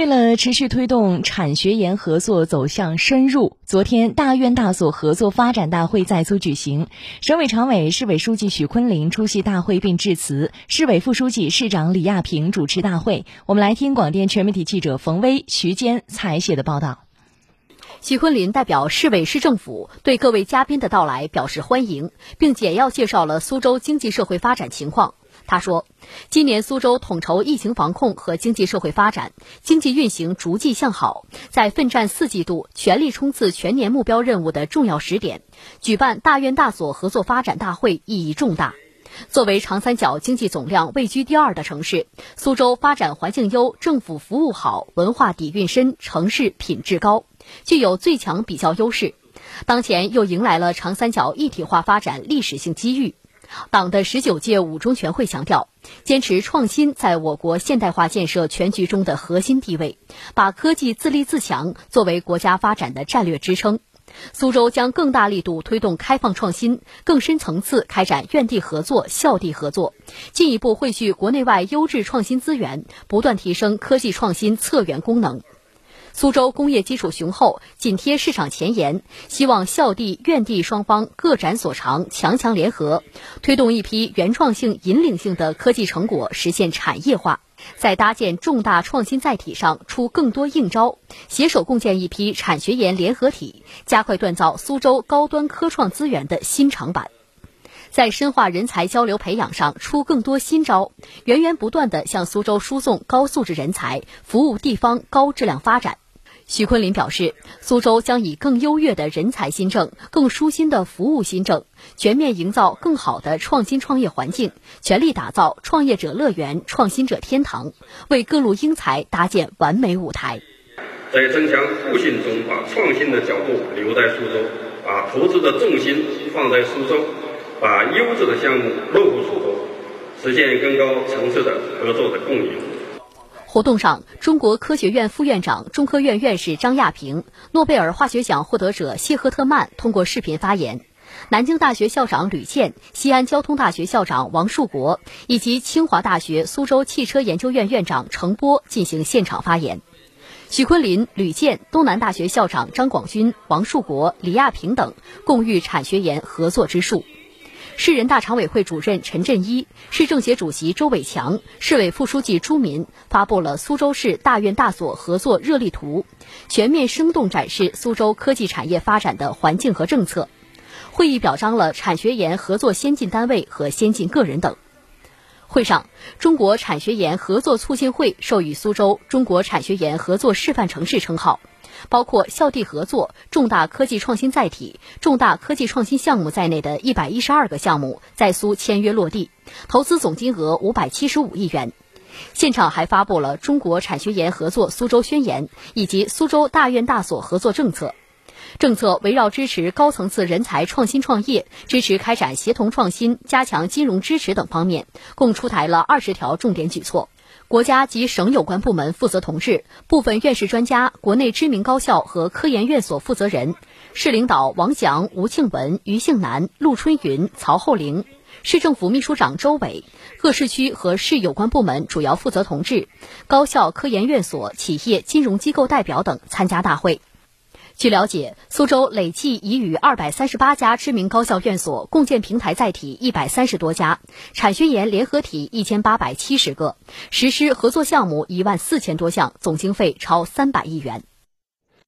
为了持续推动产学研合作走向深入，昨天大院大所合作发展大会在苏举行。省委常委、市委书记许昆林出席大会并致辞，市委副书记、市长李亚平主持大会。我们来听广电全媒体记者冯威、徐坚采写的报道。许昆林代表市委市政府对各位嘉宾的到来表示欢迎，并简要介绍了苏州经济社会发展情况。他说，今年苏州统筹疫情防控和经济社会发展，经济运行逐季向好，在奋战四季度、全力冲刺全年目标任务的重要时点，举办大院大所合作发展大会意义重大。作为长三角经济总量位居第二的城市，苏州发展环境优、政府服务好、文化底蕴深、城市品质高，具有最强比较优势。当前又迎来了长三角一体化发展历史性机遇。党的十九届五中全会强调，坚持创新在我国现代化建设全局中的核心地位，把科技自立自强作为国家发展的战略支撑。苏州将更大力度推动开放创新，更深层次开展院地合作、校地合作，进一步汇聚国内外优质创新资源，不断提升科技创新策源功能。苏州工业基础雄厚，紧贴市场前沿，希望校地、院地双方各展所长，强强联合，推动一批原创性、引领性的科技成果实现产业化，在搭建重大创新载体上出更多硬招，携手共建一批产学研联合体，加快锻造苏州高端科创资源的新长板，在深化人才交流培养上出更多新招，源源不断地向苏州输送高素质人才，服务地方高质量发展。徐昆林表示，苏州将以更优越的人才新政、更舒心的服务新政，全面营造更好的创新创业环境，全力打造创业者乐园、创新者天堂，为各路英才搭建完美舞台。在增强互信中，把创新的脚步留在苏州，把投资的重心放在苏州，把优质的项目落户苏州，实现更高层次的合作的共赢。活动上，中国科学院副院长、中科院院士张亚平、诺贝尔化学奖获得者谢赫特曼通过视频发言。南京大学校长吕健、西安交通大学校长王树国以及清华大学苏州汽车研究院院长程波进行现场发言。许昆林、吕健、东南大学校长张广军、王树国、李亚平等共育产学研合作之树。市人大常委会主任陈振一、市政协主席周伟强、市委副书记朱民发布了苏州市大院大所合作热力图，全面生动展示苏州科技产业发展的环境和政策。会议表彰了产学研合作先进单位和先进个人等。会上，中国产学研合作促进会授予苏州“中国产学研合作示范城市”称号。包括校地合作、重大科技创新载体、重大科技创新项目在内的一百一十二个项目在苏签约落地，投资总金额五百七十五亿元。现场还发布了中国产学研合作苏州宣言以及苏州大院大所合作政策。政策围绕支持高层次人才创新创业、支持开展协同创新、加强金融支持等方面，共出台了二十条重点举措。国家及省有关部门负责同志、部分院士专家、国内知名高校和科研院所负责人、市领导王翔、吴庆文、于庆南、陆春云、曹厚龄，市政府秘书长周伟，各市区和市有关部门主要负责同志、高校、科研院所、企业、金融机构代表等参加大会。据了解，苏州累计已与二百三十八家知名高校院所共建平台载体一百三十多家，产学研联合体一千八百七十个，实施合作项目一万四千多项，总经费超三百亿元。